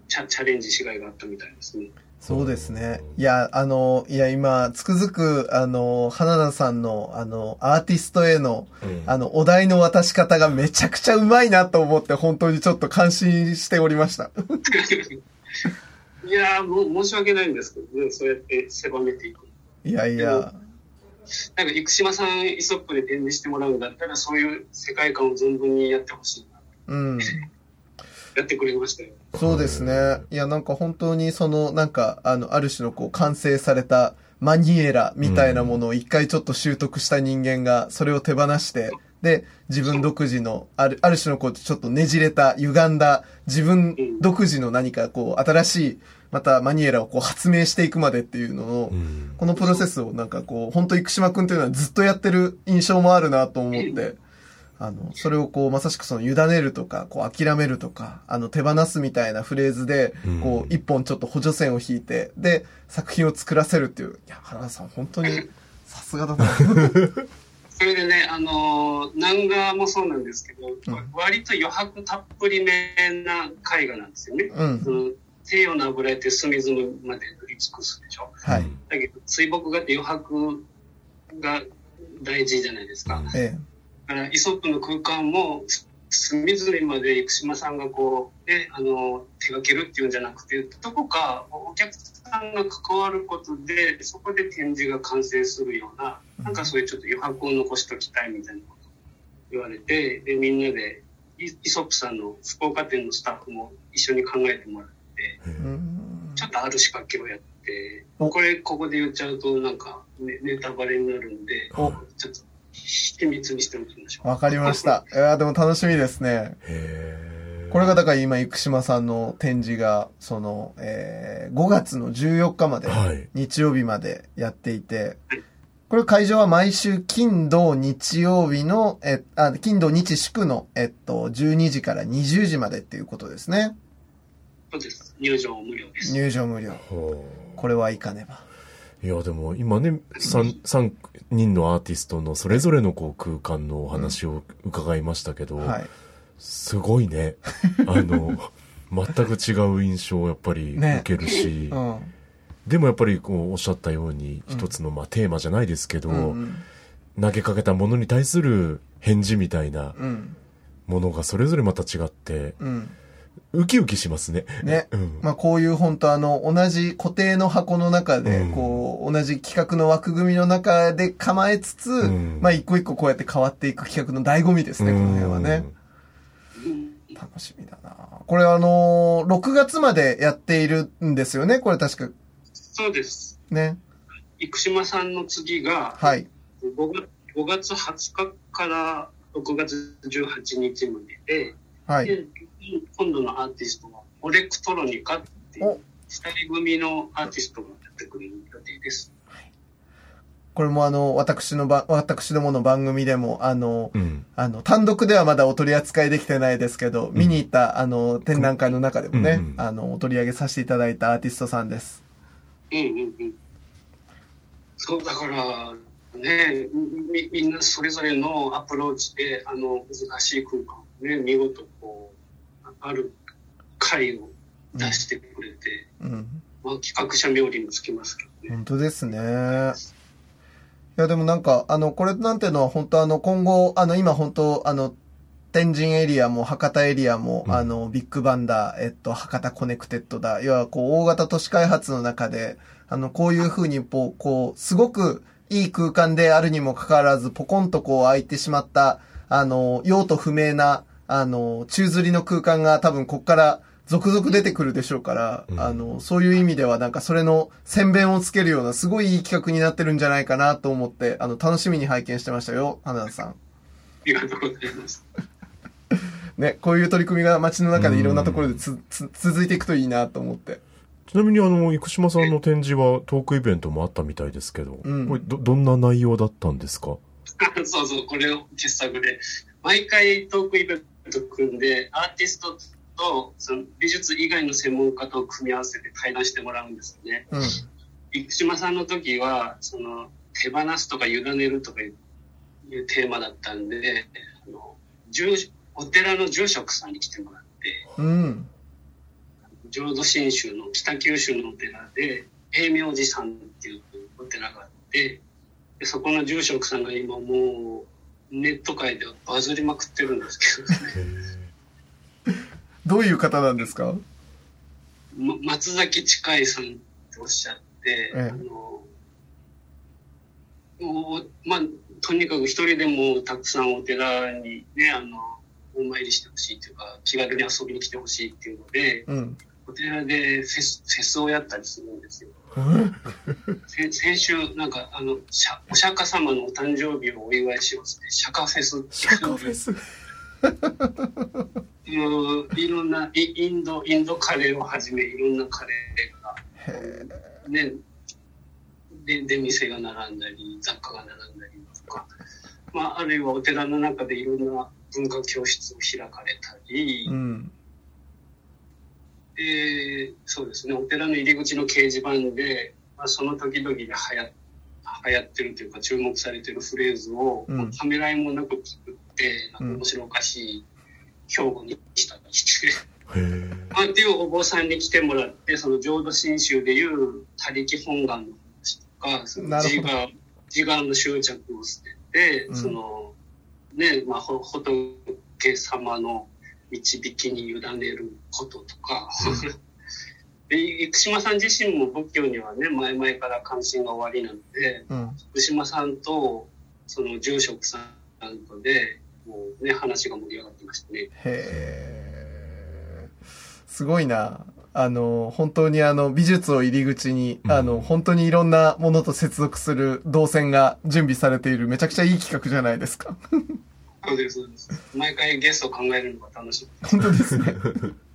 チャチャレンジしがいがあったみたいですね。そうですね。いや、あの、いや、今、つくづく、あの、花田さんの、あの、アーティストへの、うん、あの、お題の渡し方がめちゃくちゃうまいなと思って、本当にちょっと感心しておりました。いやもう申し訳ないんですけどね、そうやって狭めていく。いやいや。なんか、生島さん、イソップで展示してもらうんだったら、そういう世界観を存分にやってほしいな。うん。やってくれましたよ。そうですね。いや、なんか本当にその、なんか、あの、ある種のこう、完成されたマニエラみたいなものを一回ちょっと習得した人間が、それを手放して、で、自分独自の、ある、ある種のこう、ちょっとねじれた、歪んだ、自分独自の何かこう、新しい、またマニエラをこう発明していくまでっていうのを、このプロセスをなんかこう、本当生島くんというのはずっとやってる印象もあるなと思って、あの、それをこう、まさしくその、委ねるとか、こう、諦めるとか、あの、手放すみたいなフレーズで、こう、一本ちょっと補助線を引いて、で、作品を作らせるっていう。いや、原田さん、本当に、さすがだな。それでね、あの、南画もそうなんですけど、うん、割と余白たっぷりめな絵画なんですよね。うん、その西洋の油絵って隅々まで塗り尽くすでしょ。はい。だけど、水墨画って余白が大事じゃないですか。ええからイソップの空間も隅々まで生島さんがこう、ね、あの手掛けるっていうんじゃなくてどこかお客さんが関わることでそこで展示が完成するようななんかそういうちょっと余白を残しときたいみたいなこと言われてでみんなでイソップさんの福岡店のスタッフも一緒に考えてもらってちょっとある仕掛けをやってこれここで言っちゃうとなんかネネタバレになるんでちょっと秘密にしておきましょう。わかりました。いや、でも楽しみですね。これがだから今、生島さんの展示が、その、えー、5月の14日まで、はい、日曜日までやっていて、これ会場は毎週金土日曜日の、え、あ、金土日祝の、えっと、12時から20時までっていうことですね。そうです。入場無料です。入場無料。これはいかねば。いや、でも今ね、3、3人のアーティストのそれぞれのこう空間のお話を伺いましたけど、うん。はい、すごいね。あの、全く違う印象をやっぱり受けるし、ねうん、でもやっぱりこうおっしゃったように一つのまあテーマじゃないですけど、うん、投げかけたものに対する返事みたいなものがそれぞれまた違って、うんウキウキしますね。ね。うん、まあこういう本当あの、同じ固定の箱の中で、こう、同じ企画の枠組みの中で構えつつ、うん、まあ一個一個こうやって変わっていく企画の醍醐味ですね、この辺はね。楽しみだなこれあのー、6月までやっているんですよね、これ確か。そうです。ね。生島さんの次が、はい。5月 ,5 月20日から6月18日までで、はい。今度のアーティストは、オレクトロニカっていう、二人組のアーティストがやってくれる予定です。これもあの、私のば、私どもの番組でも、あの、うん、あの、単独ではまだお取り扱いできてないですけど、うん、見に行った、あの、展覧会の中でもね、うんうん、あの、お取り上げさせていただいたアーティストさんです。うんうんうん。そう、だから、ねみ、みんなそれぞれのアプローチで、あの、難しい空間ね、見事こう、ある解を出してくれて、うん、まあ、企画者冥利もつきますけどね。本当ですね。いや、でもなんか、あの、これなんていうのは本当あの、今後、あの、今本当あの、天神エリアも博多エリアも、うん、あの、ビッグバンだ、えっと、博多コネクテッドだ。要は、こう、大型都市開発の中で、あの、こういうふうに、こう、こう、すごくいい空間であるにもかかわらず、ポコンとこう開いてしまった、あの、用途不明な、あの、宙吊りの空間が多分こっから続々出てくるでしょうから、うん、あの、そういう意味ではなんかそれの宣伝をつけるようなすごいいい企画になってるんじゃないかなと思って、あの、楽しみに拝見してましたよ、花田さん。ありがとうございます。ね、こういう取り組みが街の中でいろんなところでつ、つ、続いていくといいなと思って。ちなみにあの、生島さんの展示はトークイベントもあったみたいですけど、うん、これど、どんな内容だったんですか？そうそう、これを傑作で。毎回トークイベンと組んで、アーティストとその美術以外の専門家と組み合わせて対談してもらうんですよね。うん、生島さんの時は、その、手放すとか委ねるとかいうテーマだったんで、あの住お寺の住職さんに来てもらって、うん、浄土真宗の北九州のお寺で、平明寺さんっていうお寺があって、でそこの住職さんが今もうネット界ではバズりまくってるんですけどね。どういう方なんですか、ま、松崎近いさんっておっしゃって、あの、もう、まあ、とにかく一人でもたくさんお寺にね、あの、お参りしてほしいっていうか、気軽に遊びに来てほしいっていうので、うん、お寺でフェスフェスをやったりするんですよ。先週、なんか、あの、お釈迦様のお誕生日をお祝いしますね。釈迦フェス。釈迦フェス いろんなインド、インドカレーをはじめ、いろんなカレーが、ね、で、出店が並んだり、雑貨が並んだりとか、まあ、あるいはお寺の中でいろんな文化教室を開かれたり、うん、で、そうですね、お寺の入り口の掲示板で、まあ、その時々で流行流行ってるというか注目されてるフレーズを、うん、ためらいもなく作って、なんか面白おかしい標語にしたりして、まあ、っていうお坊さんに来てもらって、その浄土真宗でいう他力本願の話とか、その自我自我の執着を捨てて、うん、その、ね、まあ、仏様の導きに委ねることとか、で生島さん自身も仏教にはね前々から関心がおありなので、うん、生島さんとその住職さんとでもうね話が盛り上がってましたね。へえすごいな。あの、本当にあの、美術を入り口に、うん、あの、本当にいろんなものと接続する動線が準備されている、めちゃくちゃいい企画じゃないですか。そうです、そうです。毎回ゲストを考えるのが楽しい。本当ですね。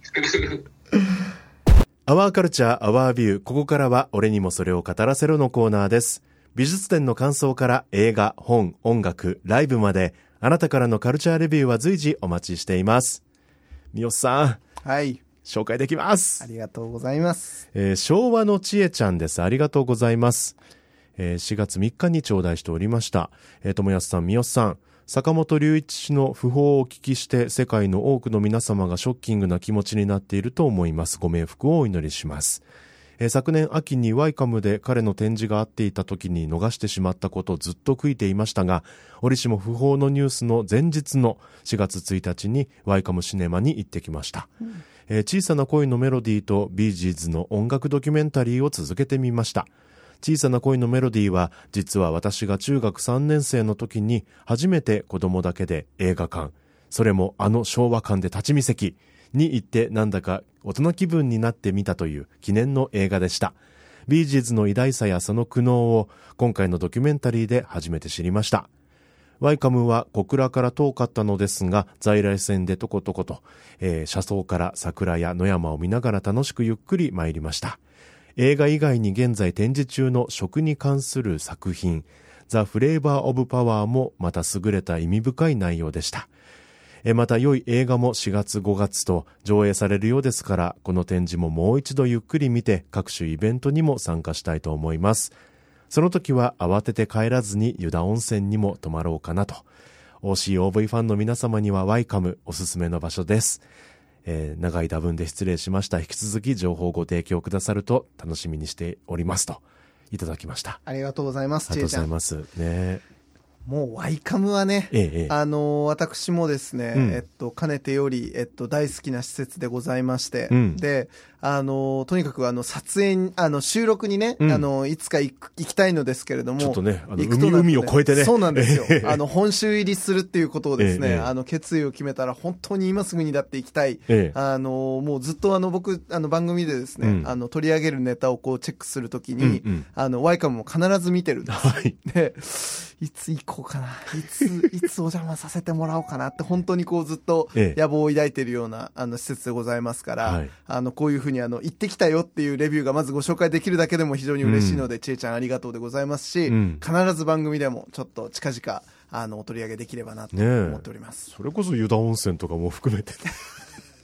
アワーカルチャー、アワービュー。ここからは、俺にもそれを語らせろのコーナーです。美術展の感想から映画、本、音楽、ライブまで、あなたからのカルチャーレビューは随時お待ちしています。三好さん。はい。紹介できます。ありがとうございます。えー、昭和のちえちゃんです。ありがとうございます。えー、4月3日に頂戴しておりました。えー、友安さん、三好さん。坂本龍一氏の訃報をお聞きして世界の多くの皆様がショッキングな気持ちになっていると思います。ご冥福をお祈りします。えー、昨年秋にワイカムで彼の展示があっていた時に逃してしまったことをずっと悔いていましたが、折しも訃報のニュースの前日の4月1日にワイカムシネマに行ってきました。うん、えー、小さな恋のメロディーとビージーズの音楽ドキュメンタリーを続けてみました。小さな恋のメロディーは、実は私が中学3年生の時に初めて子供だけで映画館、それもあの昭和館で立ち見席に行ってなんだか大人気分になってみたという記念の映画でした。ビージーズの偉大さやその苦悩を今回のドキュメンタリーで初めて知りました。ワイカムは小倉から遠かったのですが、在来線でとことこと、えー、車窓から桜や野山を見ながら楽しくゆっくり参りました。映画以外に現在展示中の食に関する作品、ザ・フレーバー・オブ・パワーもまた優れた意味深い内容でした。また良い映画も4月5月と上映されるようですから、この展示ももう一度ゆっくり見て各種イベントにも参加したいと思います。その時は慌てて帰らずに湯田温泉にも泊まろうかなと。OCOV ファンの皆様にはワイカムおすすめの場所です。えー、長い多分で失礼しました。引き続き情報をご提供くださると楽しみにしておりますと、いただきました。ありがとうございます、ありがとうございます。ね。もうワイカムはね、ええ、あの私もですね、うん、えっと、かねてより、えっと、大好きな施設でございまして、うん、で、あの、とにかくあの、撮影、あの、収録にね、うん、あの、いつか行きたいのですけれども、ちょっとね、あの海海を越えてね。そうなんですよ。あの、本州入りするっていうことをですね、あの、決意を決めたら、本当に今すぐにだって行きたい。あの、もうずっとあの、僕、あの、番組でですね、うん、あの、取り上げるネタをこう、チェックするときに、うんうん、あの、ワイカムも必ず見てるんです。はい。で、いつ行こうかな、いつ、いつお邪魔させてもらおうかなって、本当にこう、ずっと 野望を抱いているような、あの、施設でございますから、あの、こういうふうにあの、行ってきたよよっていうレビューがまずご紹介できるだけでも非常に嬉しいので、うん、ちえちゃんありがとうでございますし、うん、必ず番組でもちょっと近々、あの、お取り上げできればなと思っております。それこそ湯田温泉とかも含めて、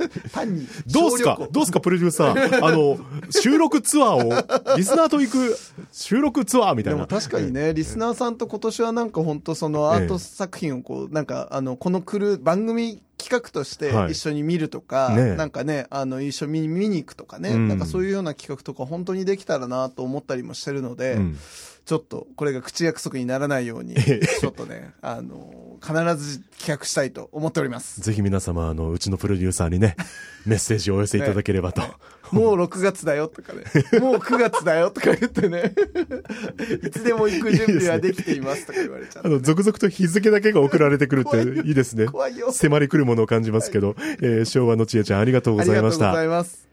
単に。どうすか？どうすか？プロデューサー。あの、収録ツアーを、リスナーと行く収録ツアーみたいな。でも確かにね、リスナーさんと今年はなんか本当そのアート作品をこう、なんかあの、この来る番組企画として一緒に見るとか、はいね、なんかね、あの、一緒に見に行くとかね、うん、なんかそういうような企画とか本当にできたらなと思ったりもしてるので、うんちょっとこれが口約束にならないように、ちょっとね、あの、必ず企画したいと思っております。ぜひ皆様、あの、うちのプロデューサーにね、メッセージをお寄せいただければと。ね、もう6月だよとかね、もう9月だよとか言ってね、いつでも行く準備はできていますとか言われちゃう、ね、あの、続々と日付だけが送られてくるっていいですね。怖いよ。迫り来るものを感じますけど、はい、えー、昭和のちえちゃんありがとうございました。ありがとうございます。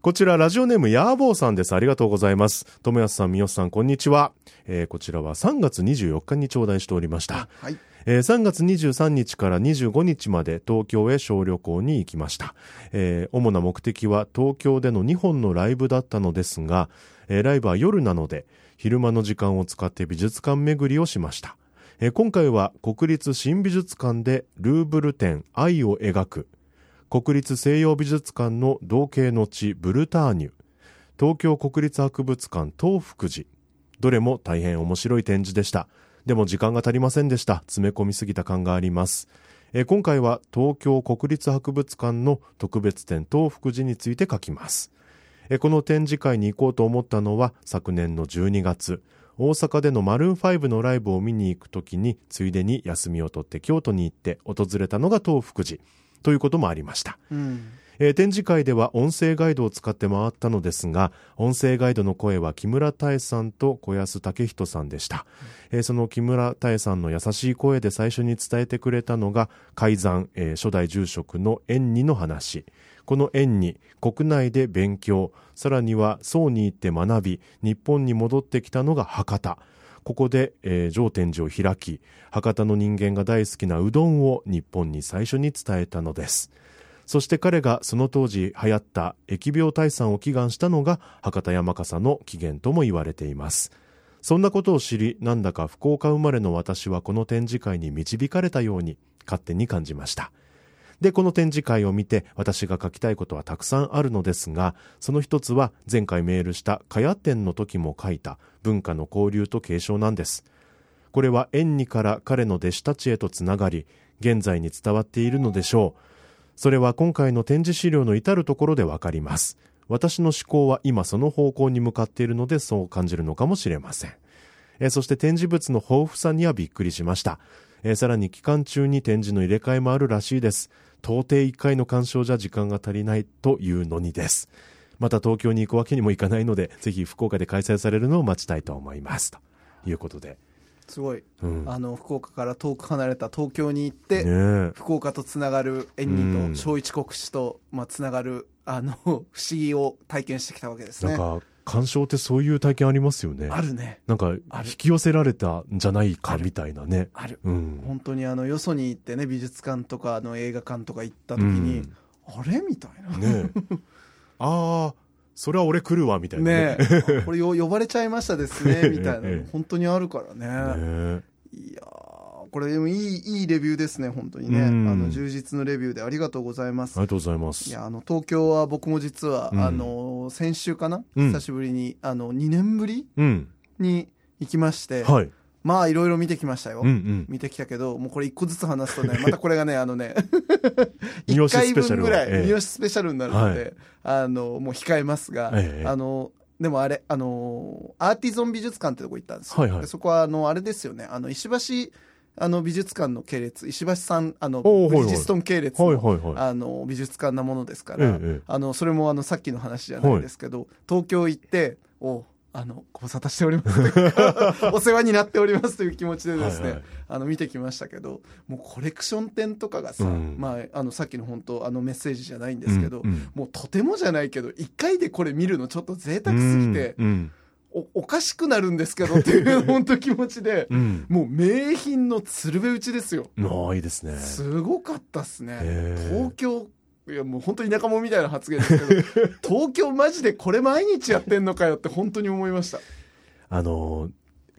こちら、ラジオネーム、ヤーボーさんです。ありがとうございます。友安さん、三好さん、こんにちは。えー、こちらは3月24日に頂戴しておりました。はい。えー、3月23日から25日まで東京へ小旅行に行きました。えー、主な目的は東京での2本のライブだったのですが、えー、ライブは夜なので、昼間の時間を使って美術館巡りをしました。えー、今回は国立新美術館でルーブル展愛を描く国立西洋美術館の同型の地ブルターニュ。東京国立博物館東福寺。どれも大変面白い展示でした。でも時間が足りませんでした。詰め込みすぎた感があります。え今回は東京国立博物館の特別展東福寺について書きます。えこの展示会に行こうと思ったのは昨年の12月。大阪でのマルーン5のライブを見に行くときについでに休みを取って京都に行って訪れたのが東福寺。ということもありました。うん。えー、展示会では音声ガイドを使って回ったのですが音声ガイドの声は木村多江さんと小安武人さんでした、えー、その木村多江さんの優しい声で最初に伝えてくれたのが改ざん、えー、初代住職の縁にの話。この縁に国内で勉強さらには宋に行って学び日本に戻ってきたのが博多ここで、えー、上天寺を開き博多の人間が大好きなうどんを日本に最初に伝えたのです。そして彼がその当時流行った疫病退散を祈願したのが博多山笠の起源とも言われています。そんなことを知りなんだか福岡生まれの私はこの展示会に導かれたように勝手に感じました。で、この展示会を見て私が書きたいことはたくさんあるのですが、その一つは前回メールしたかや展の時も書いた文化の交流と継承なんです。これは縁にから彼の弟子たちへとつながり、現在に伝わっているのでしょう。それは今回の展示資料の至るところでわかります。私の思考は今その方向に向かっているのでそう感じるのかもしれません。えそして展示物の豊富さにはびっくりしました。えさらに期間中に展示の入れ替えもあるらしいです。到底1回の鑑賞じゃ時間が足りないというのにです。また東京に行くわけにもいかないので、ぜひ福岡で開催されるのを待ちたいと思います。ということで。すごい、うん、あの福岡から遠く離れた東京に行って、ね、福岡とつながる縁二と正一国史と、まあ、つながるあの 不思議を体験してきたわけですね。なんか鑑賞ってそういう体験ありますよね。あるね。なんか、引き寄せられたんじゃないかみたいなね。ある。うん、本当にあの、よそに行ってね、美術館とか、あの、映画館とか行った時に、うん、あれみたいな。ねああ、それは俺来るわ、みたいなね。ねこれ呼ばれちゃいましたですね、みたいな。本当にあるからね。ねいやこれでもいい、いいレビューですね、本当にね。あの、充実のレビューでありがとうございます。ありがとうございます。いや、あの、東京は僕も実は、うん、あの、先週かな、うん、久しぶりに、あの、2年ぶり、うん、に行きまして、はい。まあ、いろいろ見てきましたよ、うんうん。見てきたけど、もうこれ一個ずつ話すとね、またこれがね、あのね、一回分ぐらい、三好スペシャルになるので、はい、あの、もう控えますが、ええ、あの、でもあれ、あのアーティゾン美術館ってとこ行ったんですよ。はいはい、そこは、あの、あれですよね、あの、石橋、あの美術館の系列石橋さんあのブリヂストン系列の,、あの美術館なものですから、あのそれもあのさっきの話じゃないですけど、東京行っておあのご無沙汰しております お世話になっておりますという気持ちでですね、あの見てきましたけどもうコレクション展とかがさ、うん、まあ、あのさっきの本当あのメッセージじゃないんですけど、もうとてもじゃないけど1回でこれ見るのちょっと贅沢すぎて。おおかしくなるんですけどっていう 本当気持ちで、うん、もう名品の鶴瓶打ちですよ。ああいいですね。すごかったっすね。東京いやもう本当に田舎者みたいな発言ですけど 東京マジでこれ毎日やってんのかよって本当に思いました。あの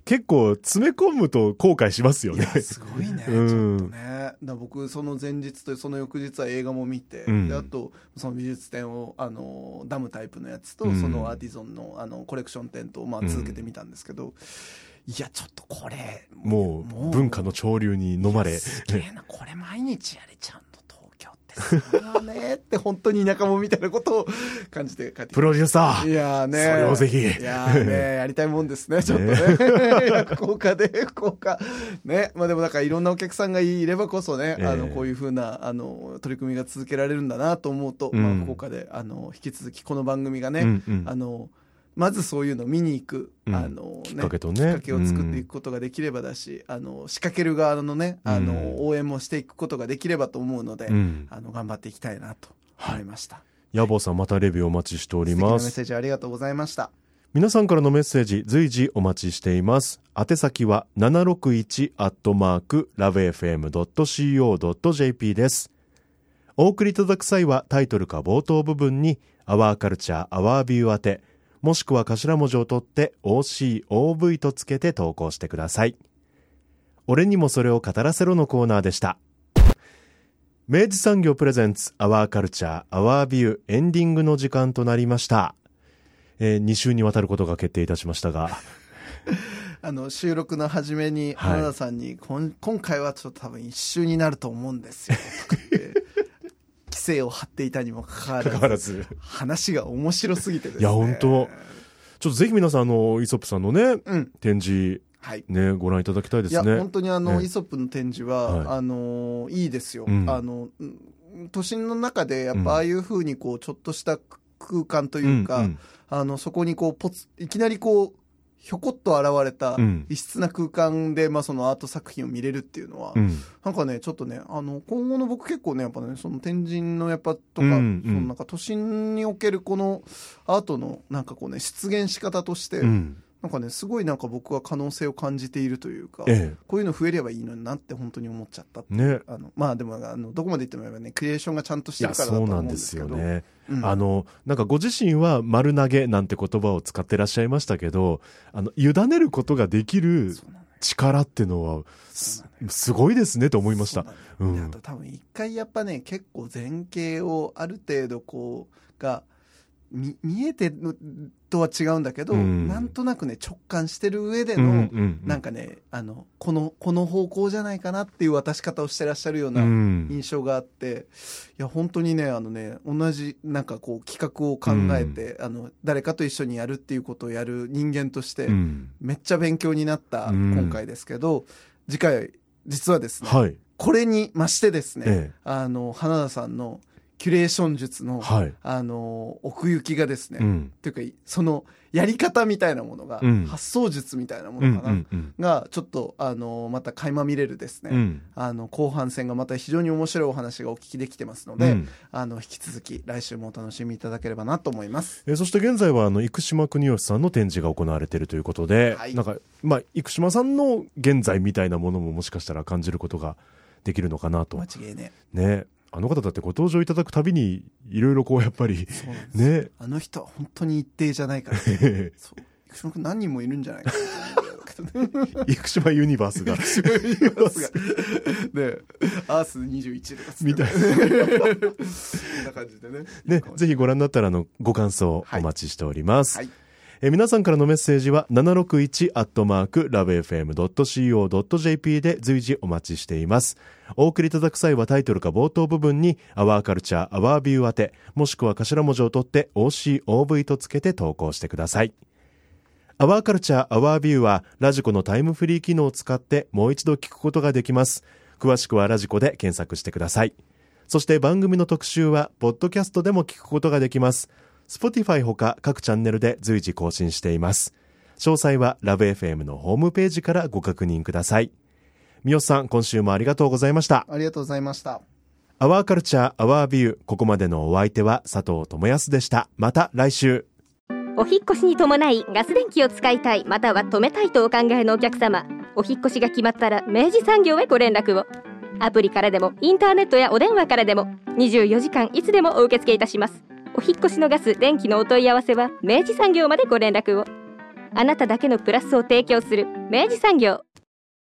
結構詰め込むと後悔しますよね。すごいね、うん、ちょっとね。だ僕、その前日とその翌日は映画も見て、うん、であと、その美術展を、あの、ダムタイプのやつと、うん、そのアーティゾンの、あの、コレクション展と、まあ、続けてみたんですけど、いや、ちょっとこれ、もう、文化の潮流に飲まれ。すげえな、これ毎日やれちゃうそれはねって本当に田舎者みたいなことを感じて帰って。プロデューサー。いやねそれをぜひ。いやねやりたいもんですねちょっとね。福岡 で福岡ねまあでもなんかいろんなお客さんがいればこそね、えー、あのこういうふうなあの取り組みが続けられるんだなと思うと、うん、まあ、福岡であの引き続きこの番組がね、あのまずそういうのを見に行く、うん、あの、ね、きっかけとね。きっかけを作っていくことができればだし、うん、あの、仕掛ける側のね、あの、応援もしていくことができればと思うので、うん、あの、頑張っていきたいなと思いました。はい、野坊さん、またレビューお待ちしております。メッセージありがとうございました。皆さんからのメッセージ随時お待ちしています。宛先は761アットマークラブ FM.co.jp です。お送りいただく際はタイトルか冒頭部分にアワーカルチャーアワービュー宛てもしくは頭文字を取って OCOV とつけて投稿してください。俺にもそれを語らせろのコーナーでした。明治産業プレゼンツアワーカルチャーアワービューエンディングの時間となりました。えー、2週にわたることが決定いたしましたが。あの収録の初めに花田さんに、はい、今回はちょっと多分一周になると思うんですよ。規制を張っていたにもかかわらず話が面白すぎてですね。いや本当。ちょっとぜひ皆さんあのイソップさんのね、うん、展示はい、ね、ご覧いただきたいですね。いや、本当にあの、ね、イソップの展示は、はい、あの、いいですよ。うん、あの、都心の中で、やっぱああいうふうに、こう、ちょっとした空間というか、うんうん、あの、そこにこう、ポツ、いきなりこう、ひょこっと現れた異質な空間で、まあ、そのアート作品を見れるっていうのは、うん、なんかねちょっとねあの今後の僕結構ねやっぱねその天神のやっぱとか、うんうん、そのなんか都心におけるこのアートのなんかこうね出現し方として、うんなんかねすごいなんか僕は可能性を感じているというか、ええ、こういうの増えればいいのになって本当に思っちゃったね、あのまあでもあのどこまで言ってもねクリエーションがちゃんとしてるからだと思うんですけど。そうなんですよね、うん、あのなんかご自身は丸投げなんて言葉を使ってらっしゃいましたけどあの委ねることができる力っていうのはすごいですねと思いました。うん、あと多分一回やっぱね結構前傾をある程度こうが見見えてるとは違うんだけど、うん、なんとなくね直感してる上での、うんうんうん、なんかねあのこのこの方向じゃないかなっていう渡し方をしてらっしゃるような印象があって、うん、いや本当にねあのね同じなんかこう企画を考えて、うん、あの誰かと一緒にやるっていうことをやる人間として、めっちゃ勉強になった今回ですけど、次回実はですね、はい、これに増してですね、ええ、あの花田さんのキュレーション術の、はい、あの、奥行きがですね、うん、というか、その、やり方みたいなものが、うん、発想術みたいなものかな、うんうんうん、が、ちょっと、あの、また垣間見れるですね、うん、あの、後半戦がまた非常に面白いお話がお聞きできてますので、うん、あの、引き続き来週もお楽しみいただければなと思います。えー、そして現在は、あの、生島国吉さんの展示が行われているということで、はい、なんか、まあ、生島さんの現在みたいなものももしかしたら感じることができるのかなと。間違いね。ね。あの方だってご登場いただくたびにいろいろこうやっぱりね。あの人は本当に一定じゃないから、ね、そう生島君何人もいるんじゃないか。生島ユニバースが。生島ユニバースが。ね。アース21とかみたいな。こんな感じでね。ねぜひご覧になったらあのご感想お待ちしております、はいはいえ皆さんからのメッセージは761アットマークラブ FM.co.jp で随時お待ちしています。お送りいただく際はタイトルか冒頭部分にアワーカルチャーアワービュー宛て、もしくは頭文字を取って OCOV とつけて投稿してください。アワーカルチャーアワービューはラジコのタイムフリー機能を使ってもう一度聞くことができます。詳しくはラジコで検索してください。そして番組の特集はポッドキャストでも聞くことができます。Spotify ほか各チャンネルで随時更新しています。詳細はラブ f m のホームページからご確認ください。三好さん、今週もありがとうございました。ありがとうございました。アワーカルチャー、アワービュー。ここまでのお相手は佐藤智康でした。また来週。お引越しに伴いガス電気を使いたい、または止めたいとお考えのお客様。お引越しが決まったら明治産業へご連絡を。アプリからでもインターネットやお電話からでも24時間いつでもお受け付けいたします。お引越しのガス電気のお問い合わせは明治産業までご連絡を。あなただけのプラスを提供する明治産業。